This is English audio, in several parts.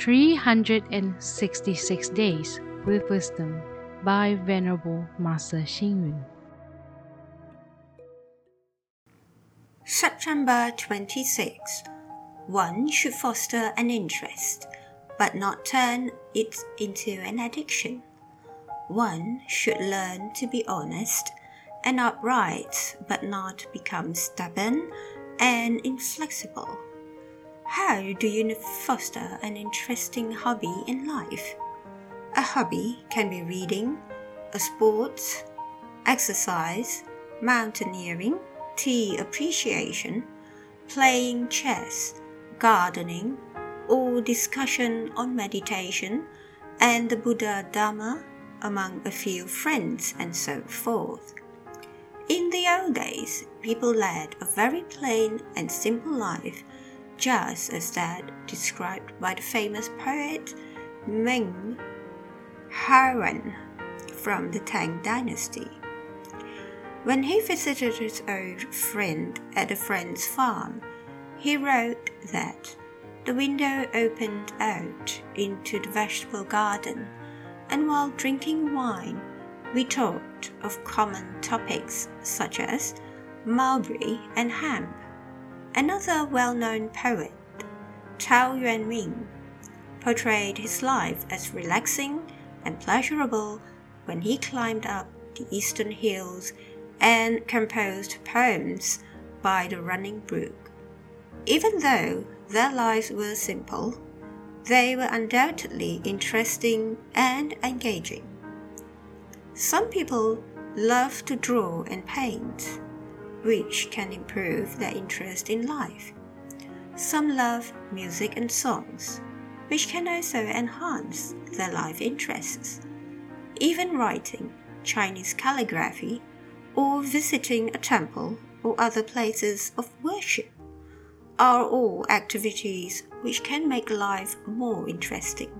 366 Days with Wisdom by Venerable Master Xing Yun. September 26. One should foster an interest, but not turn it into an addiction. One should learn to be honest and upright, but not become stubborn and inflexible. How do you foster an interesting hobby in life? A hobby can be reading, a sport, exercise, mountaineering, tea appreciation, playing chess, gardening, or discussion on meditation and the Buddha Dharma among a few friends and so forth. In the old days, people led a very plain and simple life just as that described by the famous poet Meng Haoran from the Tang Dynasty. When he visited his old friend at a friend's farm, he wrote that the window opened out into the vegetable garden, and while drinking wine, we talked of common topics such as mulberry and hemp. Another well known poet, Chao Tao Yuanming, portrayed his life as relaxing and pleasurable when he climbed up the eastern hills and composed poems by the running brook. Even though their lives were simple, they were undoubtedly interesting and engaging. Some people love to draw and paint which can improve their interest in life. Some love music and songs, which can also enhance their life interests. Even writing, Chinese calligraphy, or visiting a temple or other places of worship are all activities which can make life more interesting.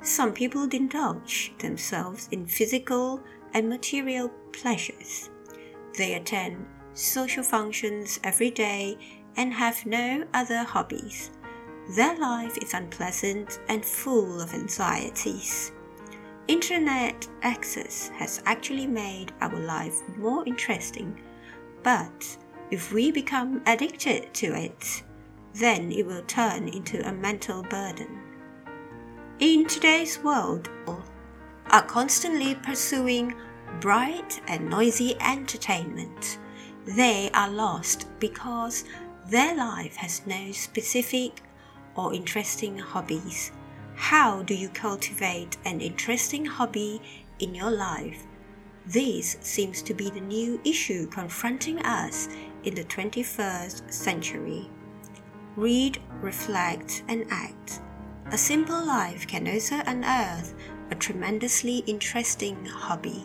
Some people indulge themselves in physical and material pleasures they attend social functions every day and have no other hobbies. Their life is unpleasant and full of anxieties. Internet access has actually made our life more interesting, but if we become addicted to it, then it will turn into a mental burden. In today's world, are constantly pursuing bright and noisy entertainment. They are lost because their life has no specific or interesting hobbies. How do you cultivate an interesting hobby in your life? This seems to be the new issue confronting us in the 21st century. Read, reflect, and act. A simple life can also unearth a tremendously interesting hobby.